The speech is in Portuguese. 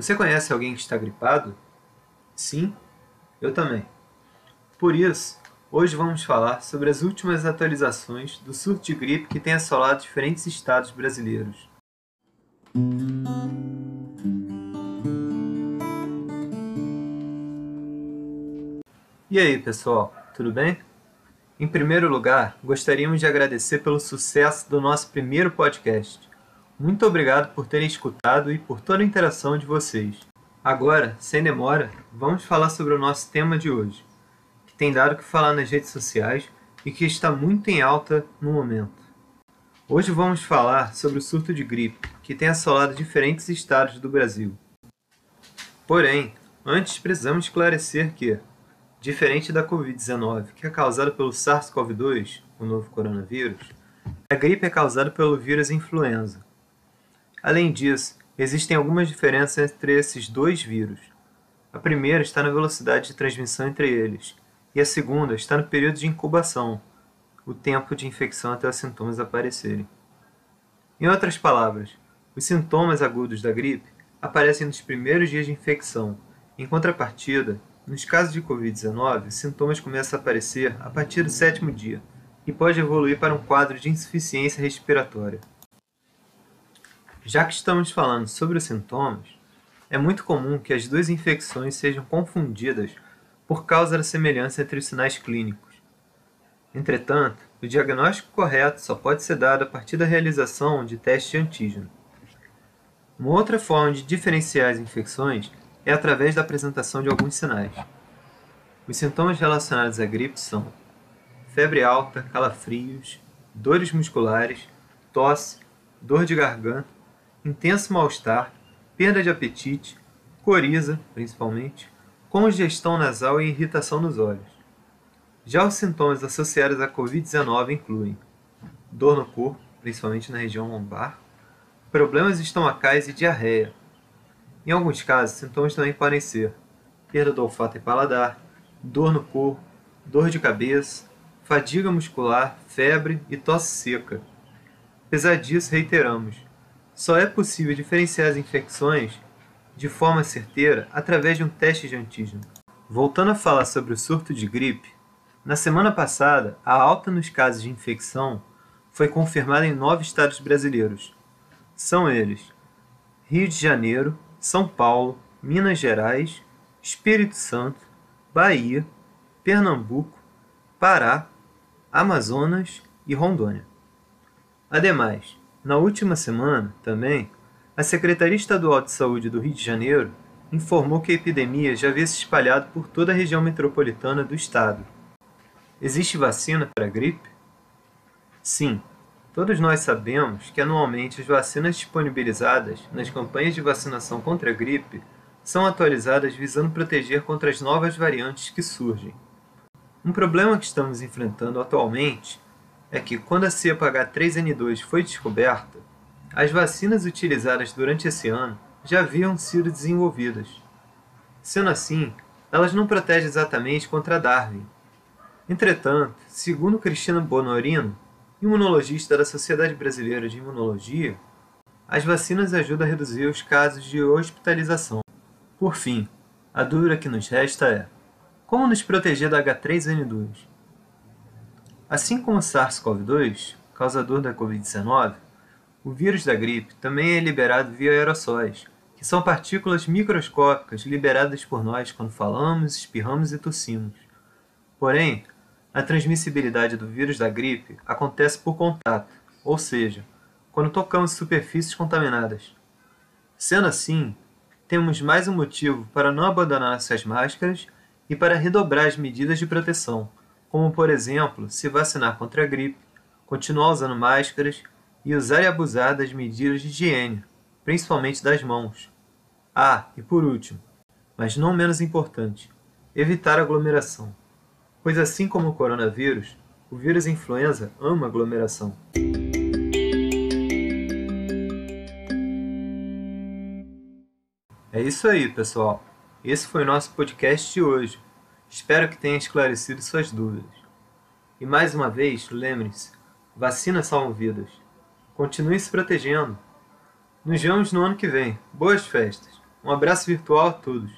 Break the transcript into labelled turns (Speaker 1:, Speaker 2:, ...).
Speaker 1: Você conhece alguém que está gripado? Sim, eu também. Por isso, hoje vamos falar sobre as últimas atualizações do surto de gripe que tem assolado diferentes estados brasileiros. E aí, pessoal, tudo bem? Em primeiro lugar, gostaríamos de agradecer pelo sucesso do nosso primeiro podcast. Muito obrigado por terem escutado e por toda a interação de vocês. Agora, sem demora, vamos falar sobre o nosso tema de hoje, que tem dado o que falar nas redes sociais e que está muito em alta no momento. Hoje vamos falar sobre o surto de gripe, que tem assolado diferentes estados do Brasil. Porém, antes precisamos esclarecer que, diferente da Covid-19, que é causada pelo SARS-CoV-2, o novo coronavírus, a gripe é causada pelo vírus influenza, Além disso, existem algumas diferenças entre esses dois vírus. A primeira está na velocidade de transmissão entre eles, e a segunda está no período de incubação, o tempo de infecção até os sintomas aparecerem. Em outras palavras, os sintomas agudos da gripe aparecem nos primeiros dias de infecção. Em contrapartida, nos casos de Covid-19, os sintomas começam a aparecer a partir do sétimo dia e pode evoluir para um quadro de insuficiência respiratória. Já que estamos falando sobre os sintomas, é muito comum que as duas infecções sejam confundidas por causa da semelhança entre os sinais clínicos. Entretanto, o diagnóstico correto só pode ser dado a partir da realização de testes de antígeno. Uma outra forma de diferenciar as infecções é através da apresentação de alguns sinais. Os sintomas relacionados à gripe são febre alta, calafrios, dores musculares, tosse, dor de garganta, intenso mal-estar, perda de apetite, coriza, principalmente, congestão nasal e irritação nos olhos. Já os sintomas associados à Covid-19 incluem dor no corpo, principalmente na região lombar, problemas estomacais e diarreia. Em alguns casos, sintomas também podem ser perda do olfato e paladar, dor no corpo, dor de cabeça, fadiga muscular, febre e tosse seca. Apesar disso, reiteramos, só é possível diferenciar as infecções de forma certeira através de um teste de antígeno. Voltando a falar sobre o surto de gripe, na semana passada, a alta nos casos de infecção foi confirmada em nove estados brasileiros. São eles: Rio de Janeiro, São Paulo, Minas Gerais, Espírito Santo, Bahia, Pernambuco, Pará, Amazonas e Rondônia. Ademais, na última semana, também, a Secretaria Estadual de Saúde do Rio de Janeiro informou que a epidemia já havia se espalhado por toda a região metropolitana do estado. Existe vacina para a gripe? Sim, todos nós sabemos que anualmente as vacinas disponibilizadas nas campanhas de vacinação contra a gripe são atualizadas visando proteger contra as novas variantes que surgem. Um problema que estamos enfrentando atualmente é que, quando a cepa H3N2 foi descoberta, as vacinas utilizadas durante esse ano já haviam sido desenvolvidas. Sendo assim, elas não protegem exatamente contra Darwin. Entretanto, segundo Cristina Bonorino, imunologista da Sociedade Brasileira de Imunologia, as vacinas ajudam a reduzir os casos de hospitalização. Por fim, a dúvida que nos resta é: como nos proteger da H3N2? Assim como o SARS-CoV-2, causador da Covid-19, o vírus da gripe também é liberado via aerossóis, que são partículas microscópicas liberadas por nós quando falamos, espirramos e tossimos. Porém, a transmissibilidade do vírus da gripe acontece por contato, ou seja, quando tocamos superfícies contaminadas. Sendo assim, temos mais um motivo para não abandonar nossas máscaras e para redobrar as medidas de proteção como por exemplo se vacinar contra a gripe, continuar usando máscaras e usar e abusar das medidas de higiene, principalmente das mãos. Ah, e por último, mas não menos importante, evitar aglomeração, pois assim como o coronavírus, o vírus influenza ama aglomeração. É isso aí, pessoal. Esse foi o nosso podcast de hoje. Espero que tenha esclarecido suas dúvidas. E mais uma vez, lembre-se: vacinas salvam vidas. Continue se protegendo. Nos vemos no ano que vem. Boas festas! Um abraço virtual a todos.